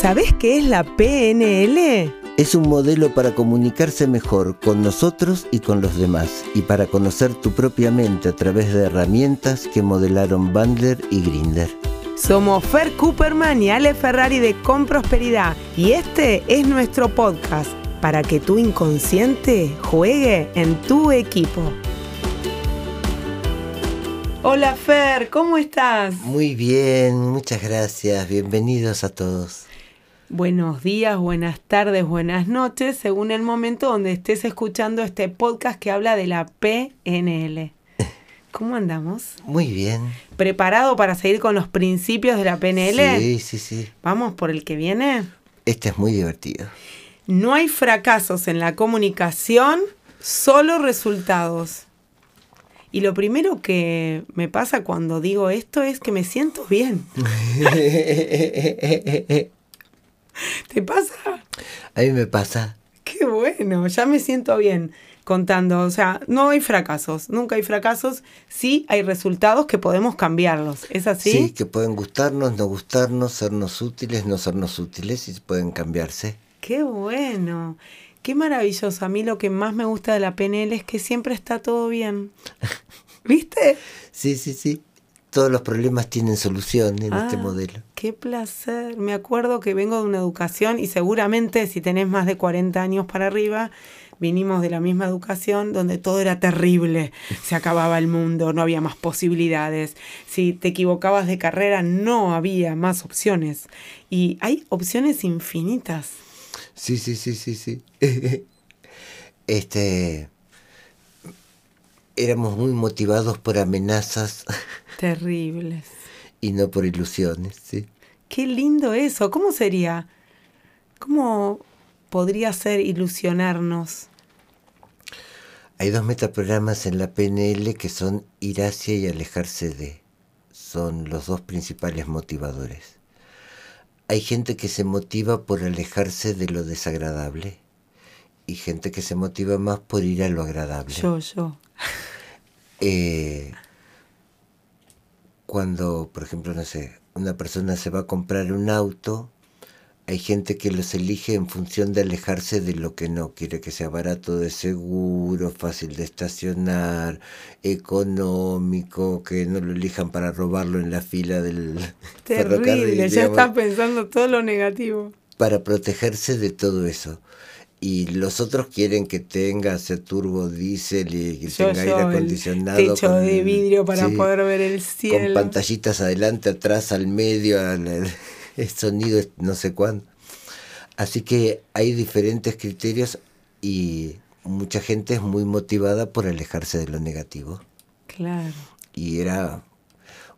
¿Sabés qué es la PNL? Es un modelo para comunicarse mejor con nosotros y con los demás y para conocer tu propia mente a través de herramientas que modelaron Bandler y Grinder. Somos Fer Cooperman y Ale Ferrari de Con Prosperidad y este es nuestro podcast para que tu inconsciente juegue en tu equipo. Hola Fer, ¿cómo estás? Muy bien, muchas gracias. Bienvenidos a todos. Buenos días, buenas tardes, buenas noches, según el momento donde estés escuchando este podcast que habla de la PNL. ¿Cómo andamos? Muy bien. ¿Preparado para seguir con los principios de la PNL? Sí, sí, sí. ¿Vamos por el que viene? Este es muy divertido. No hay fracasos en la comunicación, solo resultados. Y lo primero que me pasa cuando digo esto es que me siento bien. ¿Te pasa? A mí me pasa. Qué bueno, ya me siento bien contando. O sea, no hay fracasos, nunca hay fracasos. Sí hay resultados que podemos cambiarlos. ¿Es así? Sí, que pueden gustarnos, no gustarnos, sernos útiles, no sernos útiles y pueden cambiarse. Qué bueno. Qué maravilloso. A mí lo que más me gusta de la PNL es que siempre está todo bien. ¿Viste? Sí, sí, sí todos los problemas tienen solución en este ah, modelo. Qué placer. Me acuerdo que vengo de una educación y seguramente si tenés más de 40 años para arriba, vinimos de la misma educación donde todo era terrible. Se acababa el mundo, no había más posibilidades. Si te equivocabas de carrera, no había más opciones. Y hay opciones infinitas. Sí, sí, sí, sí, sí. este éramos muy motivados por amenazas. Terribles. y no por ilusiones, sí. Qué lindo eso. ¿Cómo sería? ¿Cómo podría ser ilusionarnos? Hay dos metaprogramas en la PNL que son ir hacia y alejarse de. Son los dos principales motivadores. Hay gente que se motiva por alejarse de lo desagradable y gente que se motiva más por ir a lo agradable. Yo, yo. Eh, cuando, por ejemplo, no sé, una persona se va a comprar un auto, hay gente que los elige en función de alejarse de lo que no quiere que sea barato de seguro, fácil de estacionar, económico, que no lo elijan para robarlo en la fila del Terrible, ya está pensando todo lo negativo. Para protegerse de todo eso y los otros quieren que tenga ese turbo diésel y que tenga aire acondicionado. techo de vidrio para poder ver el cielo. Con pantallitas adelante, atrás, al medio, el, sonido no sé cuándo. Así que hay diferentes criterios y mucha gente es muy motivada por alejarse de lo negativo. Claro. Y era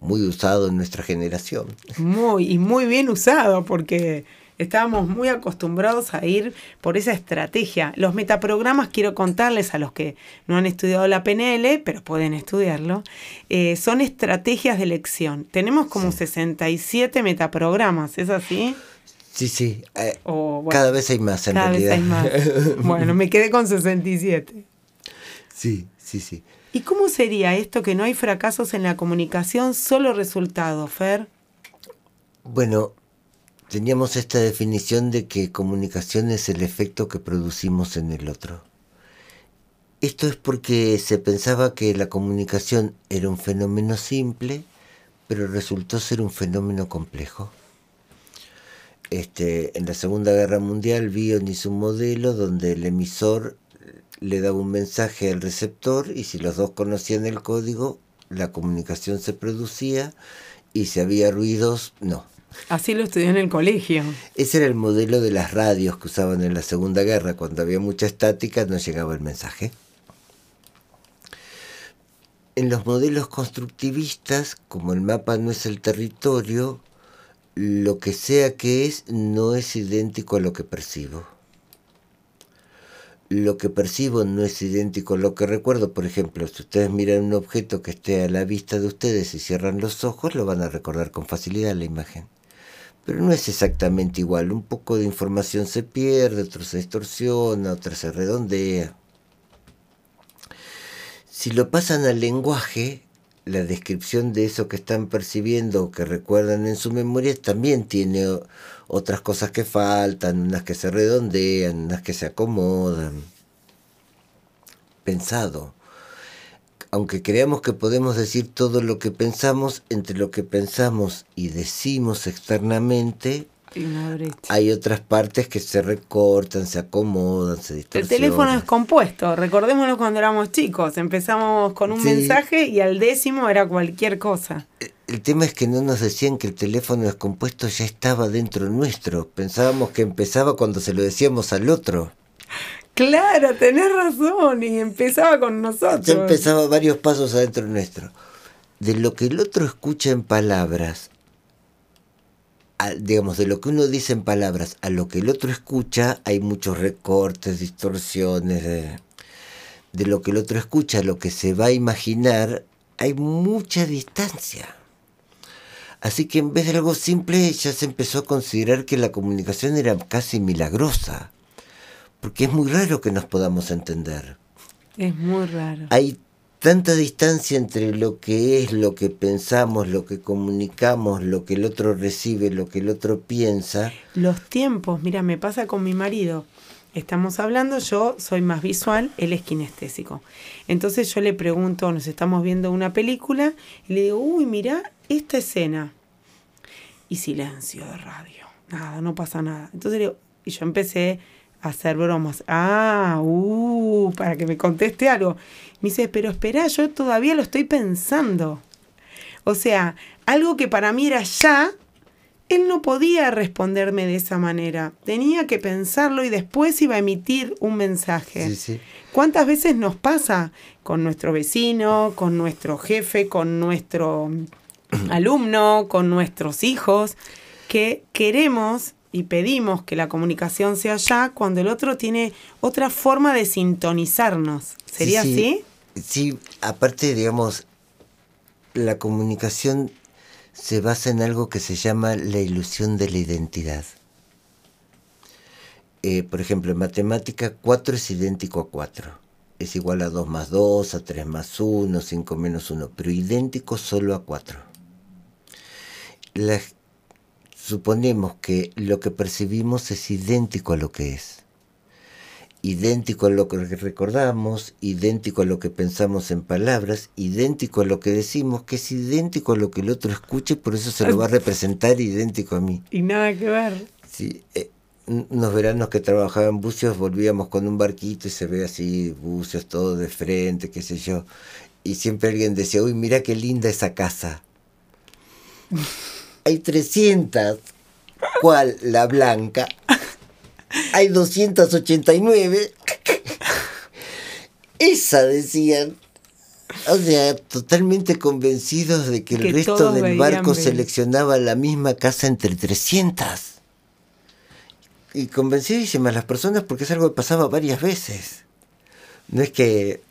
muy usado en nuestra generación. Muy, y muy bien usado porque estábamos muy acostumbrados a ir por esa estrategia. Los metaprogramas, quiero contarles a los que no han estudiado la PNL, pero pueden estudiarlo, eh, son estrategias de elección. Tenemos como 67 metaprogramas, ¿es así? Sí, sí. Eh, cada vez hay más en cada realidad. Vez hay más. bueno, me quedé con 67. Sí, sí, sí. ¿Y cómo sería esto que no hay fracasos en la comunicación, solo resultados, Fer? Bueno, teníamos esta definición de que comunicación es el efecto que producimos en el otro. Esto es porque se pensaba que la comunicación era un fenómeno simple, pero resultó ser un fenómeno complejo. Este, en la Segunda Guerra Mundial, Bion hizo un modelo donde el emisor le daba un mensaje al receptor y si los dos conocían el código, la comunicación se producía y si había ruidos, no. Así lo estudié en el colegio. Ese era el modelo de las radios que usaban en la Segunda Guerra. Cuando había mucha estática no llegaba el mensaje. En los modelos constructivistas, como el mapa no es el territorio, lo que sea que es no es idéntico a lo que percibo. Lo que percibo no es idéntico a lo que recuerdo. Por ejemplo, si ustedes miran un objeto que esté a la vista de ustedes y cierran los ojos, lo van a recordar con facilidad la imagen pero no es exactamente igual. Un poco de información se pierde, otro se distorsiona, otra se redondea. Si lo pasan al lenguaje, la descripción de eso que están percibiendo o que recuerdan en su memoria también tiene otras cosas que faltan, unas que se redondean, unas que se acomodan. Pensado. Aunque creamos que podemos decir todo lo que pensamos, entre lo que pensamos y decimos externamente, hay otras partes que se recortan, se acomodan, se distorsionan. El teléfono es compuesto, recordémonos cuando éramos chicos, empezamos con un mensaje y al décimo era cualquier cosa. El tema es que no nos decían que el teléfono descompuesto ya estaba dentro nuestro, pensábamos que empezaba cuando se lo decíamos al otro. Claro, tenés razón, y empezaba con nosotros. Ya empezaba varios pasos adentro nuestro. De lo que el otro escucha en palabras digamos, de lo que uno dice en palabras a lo que el otro escucha, hay muchos recortes, distorsiones. De, de lo que el otro escucha a lo que se va a imaginar, hay mucha distancia. Así que en vez de algo simple, ya se empezó a considerar que la comunicación era casi milagrosa. Porque es muy raro que nos podamos entender. Es muy raro. Hay tanta distancia entre lo que es, lo que pensamos, lo que comunicamos, lo que el otro recibe, lo que el otro piensa. Los tiempos, mira, me pasa con mi marido. Estamos hablando, yo soy más visual, él es kinestésico. Entonces yo le pregunto, nos estamos viendo una película y le digo, uy, mira esta escena. Y silencio de radio. Nada, no pasa nada. Entonces le digo, y yo empecé hacer bromas. Ah, uh, para que me conteste algo. Me dice, pero espera, yo todavía lo estoy pensando. O sea, algo que para mí era ya, él no podía responderme de esa manera. Tenía que pensarlo y después iba a emitir un mensaje. ¿Cuántas veces nos pasa con nuestro vecino, con nuestro jefe, con nuestro alumno, con nuestros hijos, que queremos y pedimos que la comunicación sea ya cuando el otro tiene otra forma de sintonizarnos. ¿Sería así? Sí, aparte, digamos, la comunicación se basa en algo que se llama la ilusión de la identidad. Eh, por ejemplo, en matemática 4 es idéntico a 4. Es igual a 2 más 2, a 3 más 1, 5 menos 1, pero idéntico solo a 4. La, suponemos que lo que percibimos es idéntico a lo que es. Idéntico a lo que recordamos, idéntico a lo que pensamos en palabras, idéntico a lo que decimos, que es idéntico a lo que el otro escuche, por eso se lo va a representar idéntico a mí. Y nada que ver. Sí, eh, unos veranos que trabajaba en bucios volvíamos con un barquito y se ve así, bucios todo de frente, qué sé yo. Y siempre alguien decía, uy, mira qué linda esa casa hay 300. ¿Cuál? La blanca. Hay 289. Esa decían. O sea, totalmente convencidos de que, el resto del barco seleccionaba la misma casa entre 300. Y convencidísimas las personas porque es algo que pasaba varias veces. No es que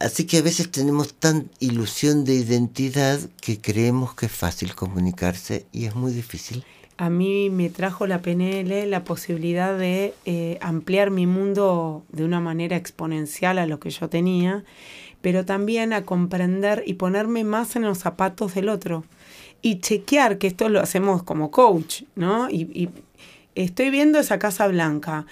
Así que a veces tenemos tan ilusión de identidad que creemos que es fácil comunicarse y es muy difícil. A mí me trajo la PNL la posibilidad de eh, ampliar mi mundo de una manera exponencial a lo que yo tenía, pero también a comprender y ponerme más en los zapatos del otro y chequear que esto lo hacemos como coach, ¿no? Y, y estoy viendo esa casa blanca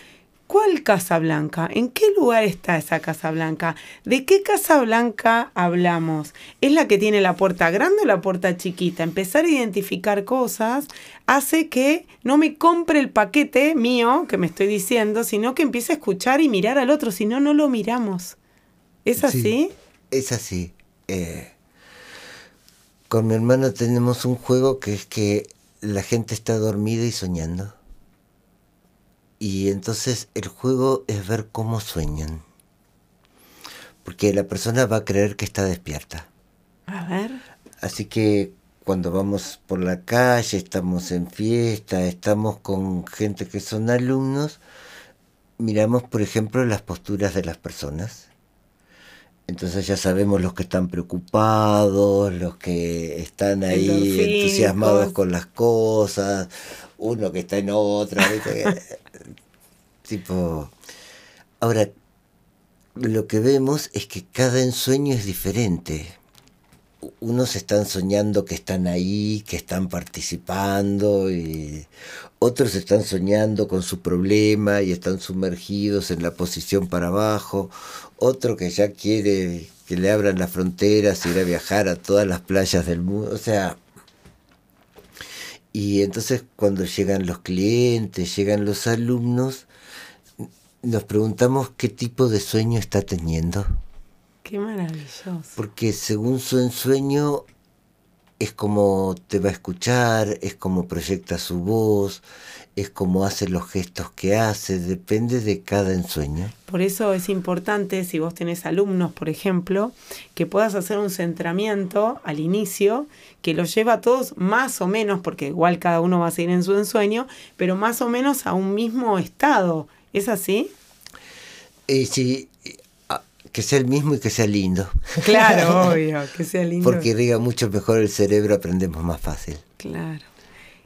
¿Cuál Casa Blanca? ¿En qué lugar está esa Casa Blanca? ¿De qué Casa Blanca hablamos? ¿Es la que tiene la puerta grande o la puerta chiquita? Empezar a identificar cosas hace que no me compre el paquete mío que me estoy diciendo, sino que empiece a escuchar y mirar al otro, si no, no lo miramos. ¿Es así? es así. Eh, con mi hermano tenemos un juego que es que la gente está dormida y soñando. Y entonces el juego es ver cómo sueñan. Porque la persona va a creer que está despierta. A ver. Así que cuando vamos por la calle, estamos en fiesta, estamos con gente que son alumnos, miramos, por ejemplo, las posturas de las personas. Entonces ya sabemos los que están preocupados, los que están ahí entusiasmados con las cosas, uno que está en otra. tipo. Ahora, lo que vemos es que cada ensueño es diferente. unos están soñando que están ahí, que están participando, y otros están soñando con su problema y están sumergidos en la posición para abajo, otro que ya quiere que le abran las fronteras, ir a viajar a todas las playas del mundo, o sea, y entonces cuando llegan los clientes, llegan los alumnos, nos preguntamos qué tipo de sueño está teniendo. Qué maravilloso. Porque según su ensueño es como te va a escuchar, es como proyecta su voz, es como hace los gestos que hace, depende de cada ensueño. Por eso es importante, si vos tenés alumnos, por ejemplo, que puedas hacer un centramiento al inicio que los lleva a todos más o menos, porque igual cada uno va a seguir en su ensueño, pero más o menos a un mismo estado. ¿Es así? Eh, sí, que sea el mismo y que sea lindo. Claro, obvio, que sea lindo. Porque irriga mucho mejor el cerebro, aprendemos más fácil. Claro.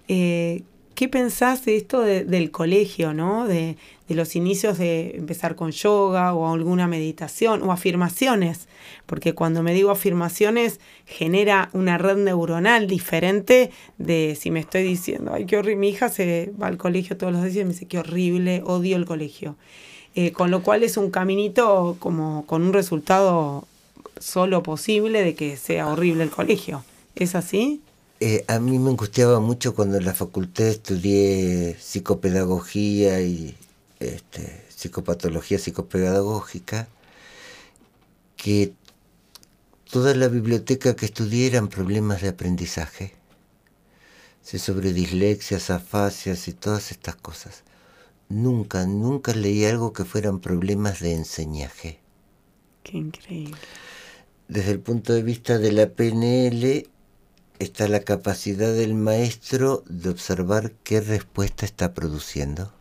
Eh, ¿Qué pensás de esto del colegio, ¿no? De, los inicios de empezar con yoga o alguna meditación o afirmaciones? Porque cuando me digo afirmaciones genera una red neuronal diferente de si me estoy diciendo, ay, qué horrible, mi hija se va al colegio todos los días y me dice, qué horrible, odio el colegio. Eh, con lo cual es un caminito como con un resultado solo posible de que sea horrible el colegio. ¿Es así? Eh, a mí me angustiaba mucho cuando en la facultad estudié psicopedagogía y este, psicopatología psicopedagógica, que toda la biblioteca que estudié eran problemas de aprendizaje. Sé sobre dislexias, afasias y todas estas cosas. Nunca, nunca leí algo que fueran problemas de enseñaje. Qué increíble. Desde el punto de vista de la PNL está la capacidad del maestro de observar qué respuesta está produciendo.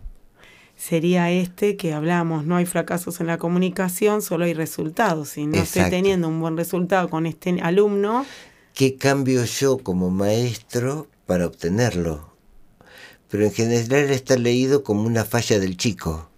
Sería este que hablamos, no hay fracasos en la comunicación, solo hay resultados. Si no estoy teniendo un buen resultado con este alumno... ¿Qué cambio yo como maestro para obtenerlo? pero en general está leído como una falla del chico.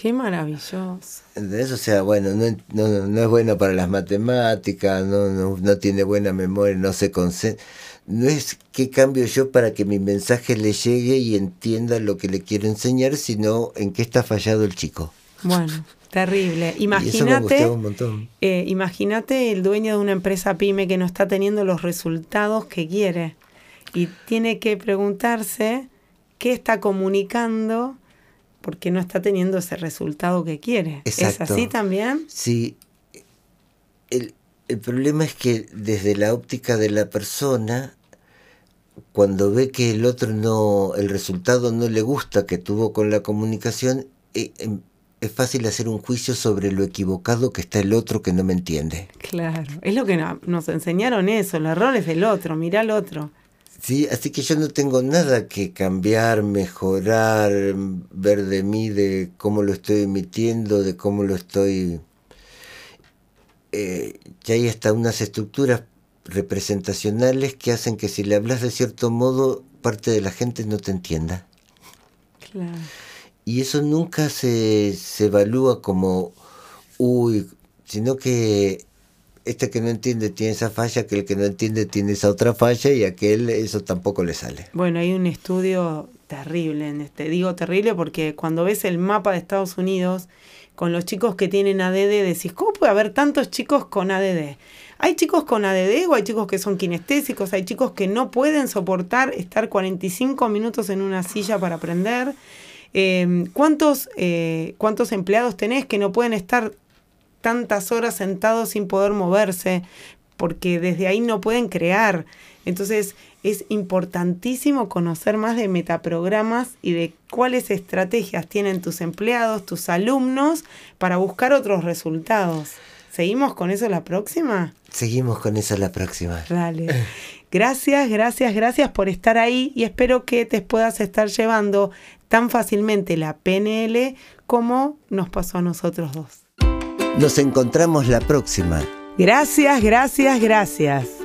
Qué maravilloso. ¿Entendés? O sea, bueno, no, no, no es bueno para las matemáticas, no, no, no tiene buena memoria, no se concentra. No es qué cambio yo para que mi mensaje le llegue y entienda lo que le quiero enseñar, sino en qué está fallado el chico. Bueno, terrible. Imagínate, eh, imagínate el dueño de una empresa pyme que no está teniendo los resultados que quiere y tiene que preguntarse qué está comunicando porque no está teniendo ese resultado que quiere. ¿Es así también? Sí. El, el problema es que desde la óptica de la persona, cuando ve que el otro no, el resultado no le gusta que tuvo con la comunicación, eh, em, es fácil hacer un juicio sobre lo equivocado que está el otro que no me entiende. Claro, es lo que nos enseñaron eso, el error es del otro, mira al otro. Sí, así que yo no tengo nada que cambiar, mejorar, ver de mí, de cómo lo estoy emitiendo, de cómo lo estoy... Eh, ya hay hasta unas estructuras representacionales que hacen que si le hablas de cierto modo, parte de la gente no te entienda. Claro. Y eso nunca se, se evalúa como, uy, sino que este que no entiende tiene esa falla, que el que no entiende tiene esa otra falla y aquel eso tampoco le sale. Bueno, hay un estudio terrible en este. Digo terrible porque cuando ves el mapa de Estados Unidos con los chicos que tienen ADD, decís, ¿cómo puede haber tantos chicos con ADD? Hay chicos con ADD o hay chicos que son kinestésicos, hay chicos que no pueden soportar estar 45 minutos en una silla para aprender. Eh, ¿cuántos, eh, ¿Cuántos empleados tenés que no pueden estar tantas horas sentados sin poder moverse, porque desde ahí no pueden crear. Entonces es importantísimo conocer más de metaprogramas y de cuáles estrategias tienen tus empleados, tus alumnos, para buscar otros resultados. ¿Seguimos con eso la próxima? Seguimos con eso la próxima. Dale. Gracias, gracias, gracias por estar ahí y espero que te puedas estar llevando tan fácilmente la PNL como nos pasó a nosotros dos. Nos encontramos la próxima. Gracias, gracias, gracias.